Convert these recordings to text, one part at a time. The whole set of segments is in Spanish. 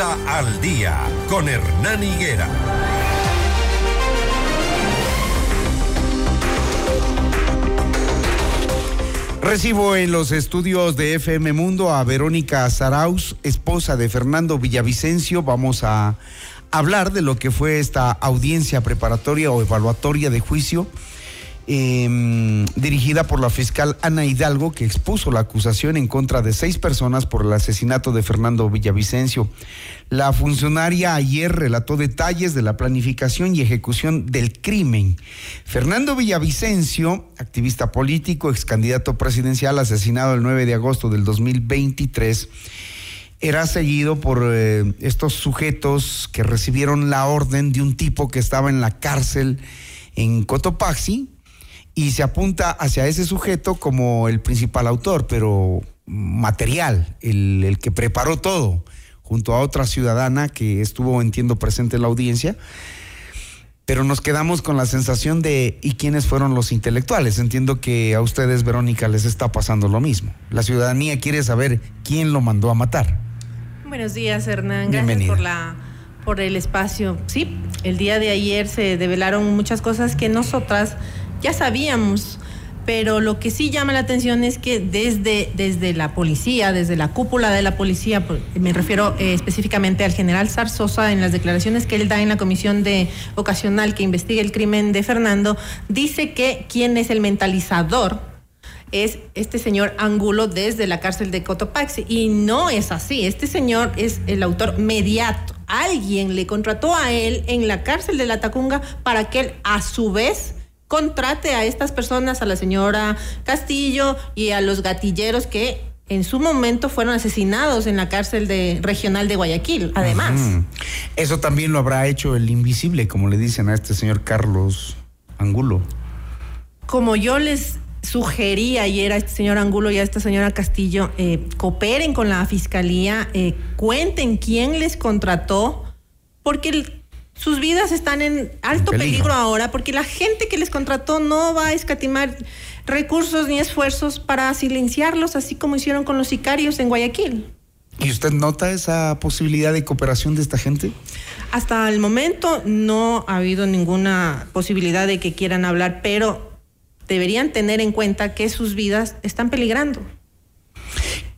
Al día con Hernán Higuera. Recibo en los estudios de FM Mundo a Verónica Zarauz, esposa de Fernando Villavicencio. Vamos a hablar de lo que fue esta audiencia preparatoria o evaluatoria de juicio Em, dirigida por la fiscal Ana Hidalgo, que expuso la acusación en contra de seis personas por el asesinato de Fernando Villavicencio. La funcionaria ayer relató detalles de la planificación y ejecución del crimen. Fernando Villavicencio, activista político, ex candidato presidencial, asesinado el 9 de agosto del 2023 era seguido por eh, estos sujetos que recibieron la orden de un tipo que estaba en la cárcel en Cotopaxi, y se apunta hacia ese sujeto como el principal autor, pero material, el, que preparó todo, junto a otra ciudadana que estuvo, entiendo, presente en la audiencia. Pero nos quedamos con la sensación de ¿y quiénes fueron los intelectuales? Entiendo que a ustedes, Verónica, les está pasando lo mismo. La ciudadanía quiere saber quién lo mandó a matar. Buenos días, Hernán. Gracias por la por el espacio. Sí, el día de ayer se develaron muchas cosas que nosotras ya sabíamos, pero lo que sí llama la atención es que desde, desde la policía, desde la cúpula de la policía, me refiero eh, específicamente al general Zarzosa, en las declaraciones que él da en la comisión de ocasional que investiga el crimen de Fernando, dice que quien es el mentalizador es este señor Angulo desde la cárcel de Cotopaxi. Y no es así. Este señor es el autor mediato. Alguien le contrató a él en la cárcel de la Tacunga para que él, a su vez, contrate a estas personas, a la señora Castillo y a los gatilleros que en su momento fueron asesinados en la cárcel de, regional de Guayaquil, además. Eso también lo habrá hecho el invisible, como le dicen a este señor Carlos Angulo. Como yo les sugería ayer a este señor Angulo y a esta señora Castillo, eh, cooperen con la fiscalía, eh, cuenten quién les contrató, porque el sus vidas están en alto peligro. ahora porque la gente que les contrató no va a escatimar recursos ni esfuerzos para silenciarlos, así como hicieron con los sicarios en Guayaquil. ¿Y usted nota esa posibilidad de cooperación de esta gente? Hasta el momento no ha habido ninguna posibilidad de que quieran hablar, pero deberían tener en cuenta que sus vidas están peligrando.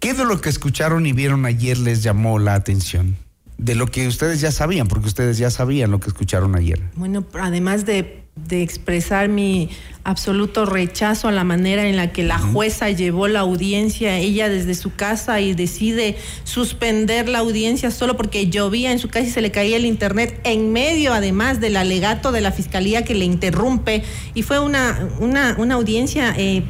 ¿Qué de lo que escucharon y vieron ayer les llamó la atención? De lo que ustedes ya sabían, porque ustedes ya sabían lo que escucharon ayer. Bueno, además de, expresar mi absoluto rechazo a la manera en la que la jueza llevó la audiencia, ella desde su casa y decide suspender la audiencia solo porque llovía en su casa y se le caía el internet, en medio además del alegato de la fiscalía que le interrumpe, y fue una, una, una audiencia... Eh,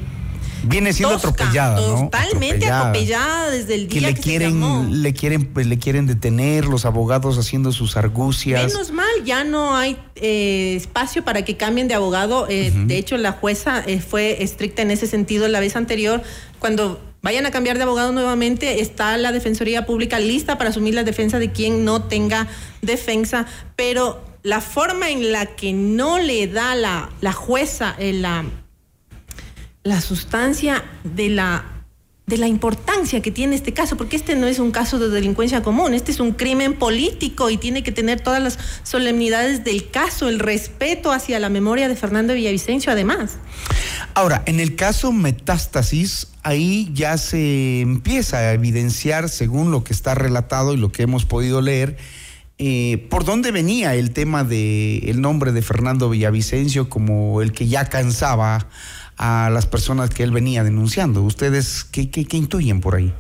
viene siendo atropellada, ¿no? Totalmente atropellada. desde el día que, le quieren, le quieren, pues, le quieren detener, los abogados haciendo sus argucias. Menos mal, ya no hay eh, espacio para que cambien de abogado. Eh, de hecho, la jueza eh, fue estricta en ese sentido la vez anterior, cuando vayan a cambiar de abogado nuevamente, está la Defensoría Pública lista para asumir la defensa de quien no tenga defensa, pero la forma en la que no le da la, la jueza la la sustancia de la de la importancia que tiene este caso, porque este no es un caso de delincuencia común, este es un crimen político y tiene que tener todas las solemnidades del caso, el respeto hacia la memoria de Fernando Villavicencio además. Ahora, en el caso Metástasis, ahí ya se empieza a evidenciar, según lo que está relatado y lo que hemos podido leer, eh, por dónde venía el tema del el nombre de Fernando Villavicencio como el que ya cansaba a las personas que él venía denunciando. ¿Ustedes qué, qué, intuyen por ahí?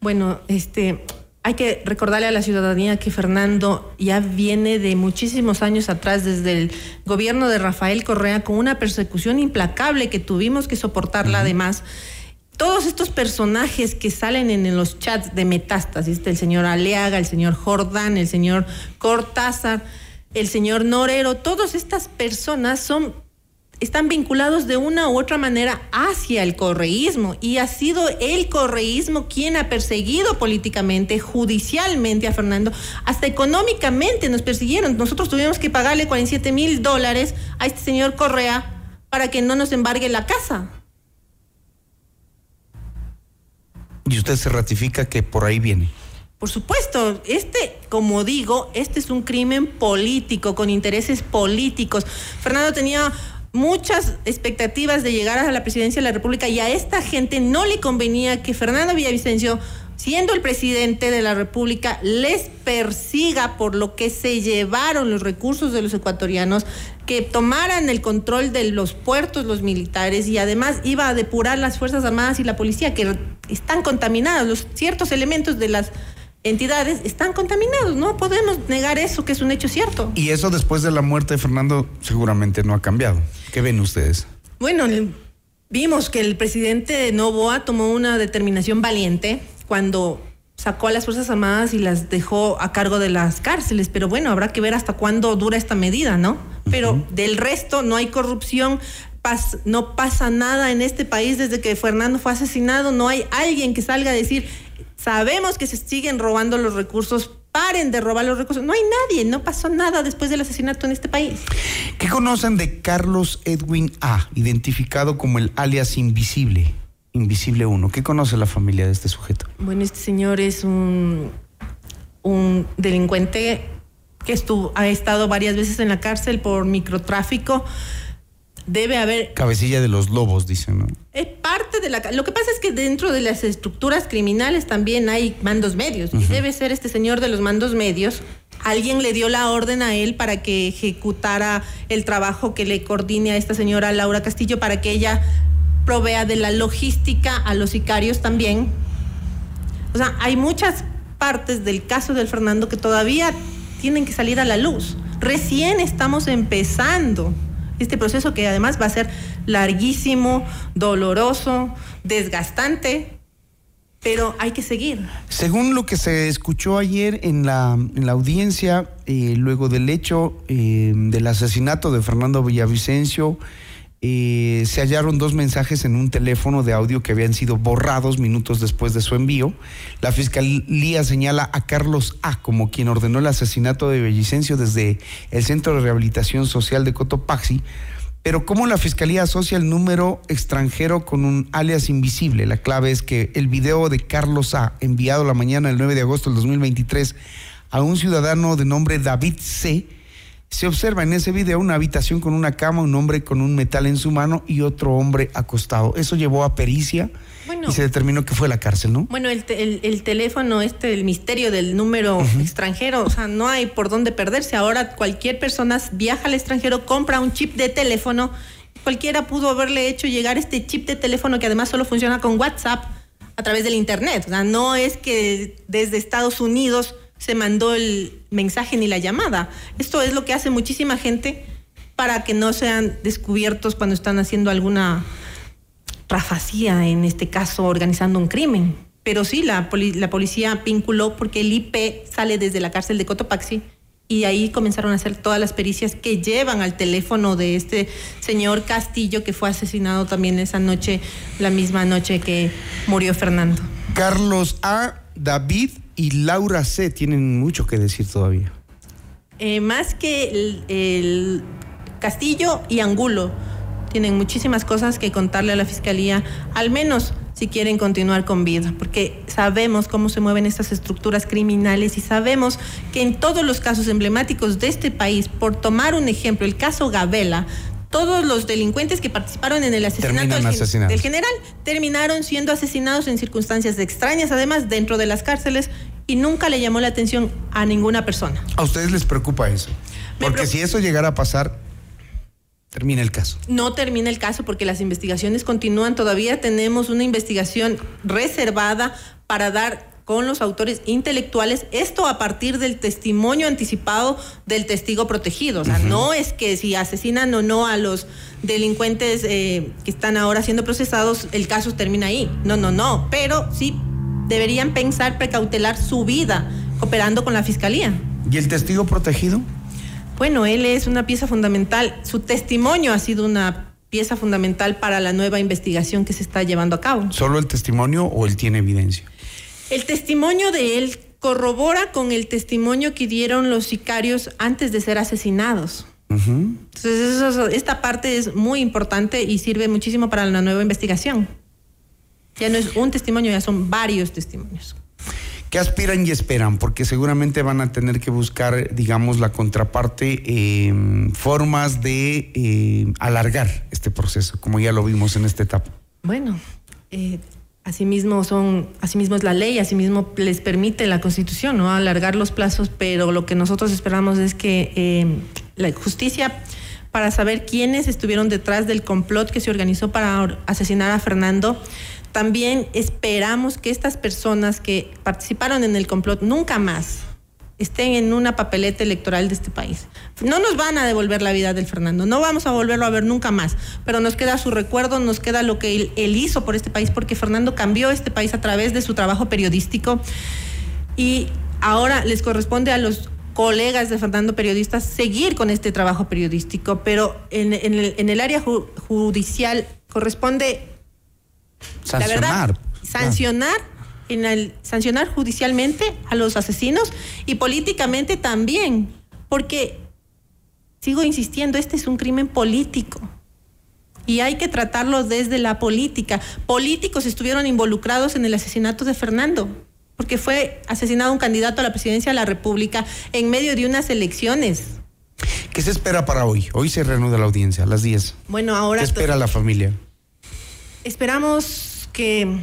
Bueno, este, hay que recordarle a la ciudadanía que Fernando ya viene de muchísimos años atrás, desde el gobierno de Rafael Correa, con una persecución implacable que tuvimos que soportarla además. Todos estos personajes que salen en los chats de metástasis, el señor Aleaga, el señor Jordán, el señor Cortázar, el señor Norero, todas estas personas son están vinculados de una u otra manera hacia el correísmo y ha sido el correísmo quien ha perseguido políticamente, judicialmente a Fernando, hasta económicamente nos persiguieron. Nosotros tuvimos que pagarle 47 mil dólares a este señor Correa para que no nos embargue la casa. Y usted se ratifica que por ahí viene. Por supuesto, este, como digo, este es un crimen político, con intereses políticos. Fernando tenía muchas expectativas de llegar a la presidencia de la República y a esta gente no le convenía que Fernando Villavicencio siendo el presidente de la República, les persiga por lo que se llevaron los recursos de los ecuatorianos, que tomaran el control de los puertos los militares y además iba a depurar las Fuerzas Armadas y la policía, que están contaminados, los ciertos elementos de las entidades están contaminados, no podemos negar eso, que es un hecho cierto. Y eso después de la muerte de Fernando seguramente no ha cambiado. ¿Qué ven ustedes? Bueno, vimos que el presidente Novoa tomó una determinación valiente cuando sacó a las Fuerzas Armadas y las dejó a cargo de las cárceles. Pero bueno, habrá que ver hasta cuándo dura esta medida, ¿no? Pero del resto no hay corrupción, no pasa nada en este país desde que Fernando fue asesinado, no hay alguien que salga a decir, sabemos que se siguen robando los recursos, paren de robar los recursos. No hay nadie, no pasó nada después del asesinato en este país. ¿Qué conocen de Carlos Edwin A., identificado como el alias invisible? Invisible Uno. ¿Qué conoce la familia de este sujeto? Bueno, este señor es un, un delincuente que estuvo, ha estado varias veces en la cárcel por microtráfico. Debe haber. Cabecilla de los lobos, dicen, ¿no? Es parte de la. Lo que pasa es que dentro de las estructuras criminales también hay mandos medios. Y debe ser este señor de los mandos medios. Alguien le dio la orden a él para que ejecutara el trabajo que le coordine a esta señora Laura Castillo para que ella provea de la logística a los sicarios también. O sea, hay muchas partes del caso del Fernando que todavía tienen que salir a la luz. Recién estamos empezando este proceso que además va a ser larguísimo, doloroso, desgastante, pero hay que seguir. Según lo que se escuchó ayer en la, en la audiencia, eh, luego del hecho eh, del asesinato de Fernando Villavicencio, eh, se hallaron dos mensajes en un teléfono de audio que habían sido borrados minutos después de su envío. La fiscalía señala a Carlos A como quien ordenó el asesinato de Bellicencio desde el Centro de Rehabilitación Social de Cotopaxi. Pero ¿cómo la fiscalía asocia el número extranjero con un alias invisible? La clave es que el video de Carlos A, enviado la mañana del 9 de agosto del 2023 a un ciudadano de nombre David C., se observa en ese video una habitación con una cama, un hombre con un metal en su mano y otro hombre acostado. Eso llevó a pericia y se determinó que fue la cárcel, ¿no? Bueno, el, teléfono, este, el misterio del número extranjero, o sea, no hay por dónde perderse. Ahora cualquier persona viaja al extranjero, compra un chip de teléfono. Cualquiera pudo haberle hecho llegar este chip de teléfono que además solo funciona con WhatsApp a través del Internet. O sea, no es que desde Estados Unidos se mandó el mensaje ni la llamada. Esto es lo que hace muchísima gente para que no sean descubiertos cuando están haciendo alguna rafacía, en este caso organizando un crimen. Pero sí, la, la policía vinculó porque el IP sale desde la cárcel de Cotopaxi y ahí comenzaron a hacer todas las pericias que llevan al teléfono de este señor Castillo que fue asesinado también esa noche, la misma noche que murió Fernando. Carlos A. David y Laura C. tienen mucho que decir todavía. Eh, más que el, Castillo y Angulo tienen muchísimas cosas que contarle a la Fiscalía, al menos si quieren continuar con vida, porque sabemos cómo se mueven estas estructuras criminales y sabemos que en todos los casos emblemáticos de este país, por tomar un ejemplo, el caso Gabela, todos los delincuentes que participaron en el asesinato del, general terminaron siendo asesinados en circunstancias extrañas, además dentro de las cárceles, y nunca le llamó la atención a ninguna persona. ¿A ustedes les preocupa eso? Porque si eso llegara a pasar, termina el caso. No termina el caso porque las investigaciones continúan. Todavía tenemos una investigación reservada para dar con los autores intelectuales, esto a partir del testimonio anticipado del testigo protegido. O sea, no es que si asesinan o no a los delincuentes eh, que están ahora siendo procesados, el caso termina ahí. No, no, no. Pero sí deberían pensar precautelar su vida cooperando con la fiscalía. ¿Y el testigo protegido? Bueno, él es una pieza fundamental. Su testimonio ha sido una pieza fundamental para la nueva investigación que se está llevando a cabo. ¿Solo el testimonio o él tiene evidencia? El testimonio de él corrobora con el testimonio que dieron los sicarios antes de ser asesinados. Entonces, esta parte es muy importante y sirve muchísimo para la nueva investigación. Ya no es un testimonio, ya son varios testimonios. ¿Qué aspiran y esperan? Porque seguramente van a tener que buscar, digamos, la contraparte, eh, formas de eh, alargar este proceso, como ya lo vimos en esta etapa. Bueno, eh, asimismo son, asimismo es la ley, asimismo les permite la Constitución, ¿no? Alargar los plazos, pero lo que nosotros esperamos es que la justicia para saber quiénes estuvieron detrás del complot que se organizó para asesinar a Fernando también esperamos que estas personas que participaron en el complot nunca más estén en una papeleta electoral de este país. No nos van a devolver la vida del Fernando, no vamos a volverlo a ver nunca más, pero nos queda su recuerdo, nos queda lo que él, hizo por este país, porque Fernando cambió este país a través de su trabajo periodístico y ahora les corresponde a los colegas de Fernando periodistas seguir con este trabajo periodístico, pero en, el, en el, área judicial corresponde Sancionar. sancionar sancionar judicialmente a los asesinos y políticamente también, porque sigo insistiendo, este es un crimen político y hay que tratarlo desde la política. Políticos estuvieron involucrados en el asesinato de Fernando, porque fue asesinado un candidato a la presidencia de la República en medio de unas elecciones. ¿Qué se espera para hoy? Hoy se reanuda la audiencia a las 10. Bueno, ahora... ¿Qué espera la familia? Esperamos que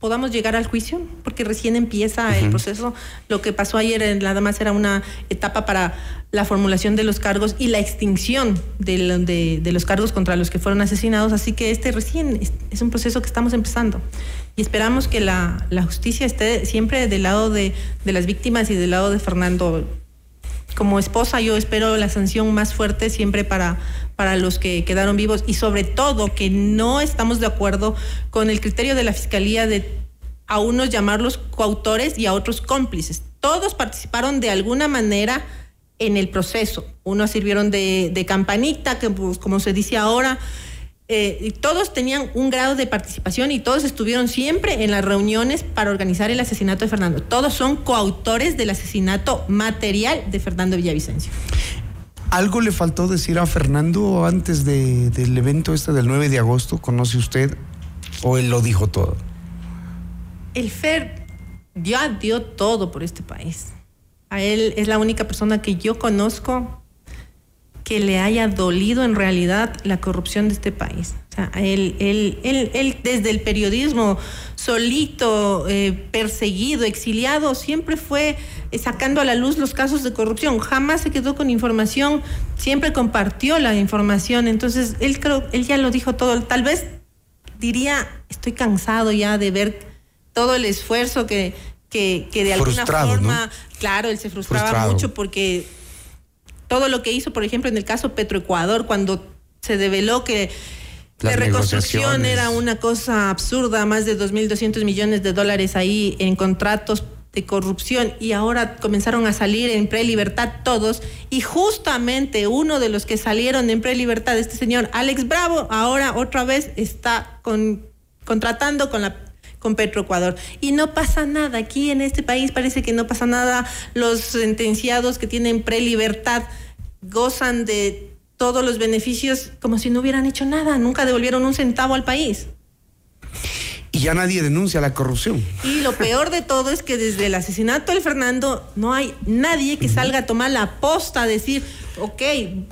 podamos llegar al juicio, porque recién empieza el proceso. Lo que pasó ayer nada más era una etapa para la formulación de los cargos y la extinción de, los cargos contra los que fueron asesinados. Así que este recién es, un proceso que estamos empezando. Y esperamos que la, justicia esté siempre del lado de, de las víctimas y del lado de Fernando como esposa yo espero la sanción más fuerte siempre para, para los que quedaron vivos y sobre todo que no estamos de acuerdo con el criterio de la Fiscalía de a unos llamarlos coautores y a otros cómplices. Todos participaron de alguna manera en el proceso. Unos sirvieron de, campanita, que pues, como se dice ahora, eh, todos tenían un grado de participación y todos estuvieron siempre en las reuniones para organizar el asesinato de Fernando. Todos son coautores del asesinato material de Fernando Villavicencio. ¿Algo le faltó decir a Fernando antes del evento este del 9 de agosto? ¿Conoce usted o él lo dijo todo? El Fer ya dio todo por este país. A él es la única persona que yo conozco que le haya dolido en realidad la corrupción de este país. O sea, él, él, él, desde el periodismo solito, eh, perseguido, exiliado, siempre fue sacando a la luz los casos de corrupción. Jamás se quedó con información, siempre compartió la información. Entonces, él creo, él ya lo dijo todo. Tal vez diría, estoy cansado ya de ver todo el esfuerzo que, que, de alguna forma, claro, él se frustraba mucho porque todo lo que hizo, por ejemplo, en el caso Petroecuador, cuando se develó que la reconstrucción era una cosa absurda, más de 2.200 millones de dólares ahí en contratos de corrupción y ahora comenzaron a salir en prelibertad todos y justamente uno de los que salieron en prelibertad, este señor Alex Bravo, ahora otra vez está con, contratando con la con Petroecuador. Y no pasa nada. Aquí en este país parece que no pasa nada. Los sentenciados que tienen prelibertad gozan de todos los beneficios como si no hubieran hecho nada. Nunca devolvieron un centavo al país. Y ya nadie denuncia la corrupción. Y lo peor de todo es que desde el asesinato del Fernando no hay nadie que salga a tomar la posta a decir, ok,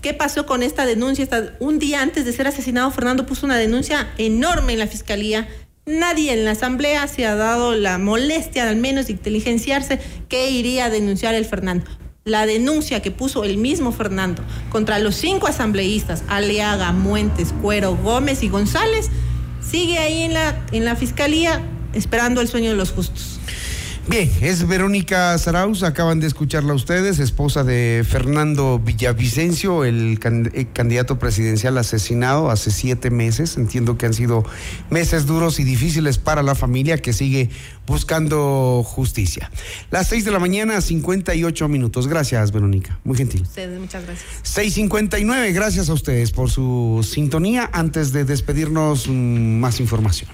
¿qué pasó con esta denuncia? un día antes de ser asesinado, Fernando puso una denuncia enorme en la fiscalía Nadie en la asamblea se ha dado la molestia, al menos, de inteligenciarse que iría a denunciar el Fernando. La denuncia que puso el mismo Fernando contra los cinco asambleístas, Aliaga, Muentes, Cuero, Gómez y González, sigue ahí en la, en la fiscalía esperando el sueño de los justos. Bien, es Verónica Saraus, acaban de escucharla ustedes, esposa de Fernando Villavicencio, el, eh, candidato presidencial asesinado hace siete meses. Entiendo que han sido meses duros y difíciles para la familia que sigue buscando justicia. Las seis de la mañana, 58 minutos. Gracias, Verónica. Muy gentil. Ustedes, muchas gracias. 6.59, gracias a ustedes por su sintonía. Antes de despedirnos, mm, más información.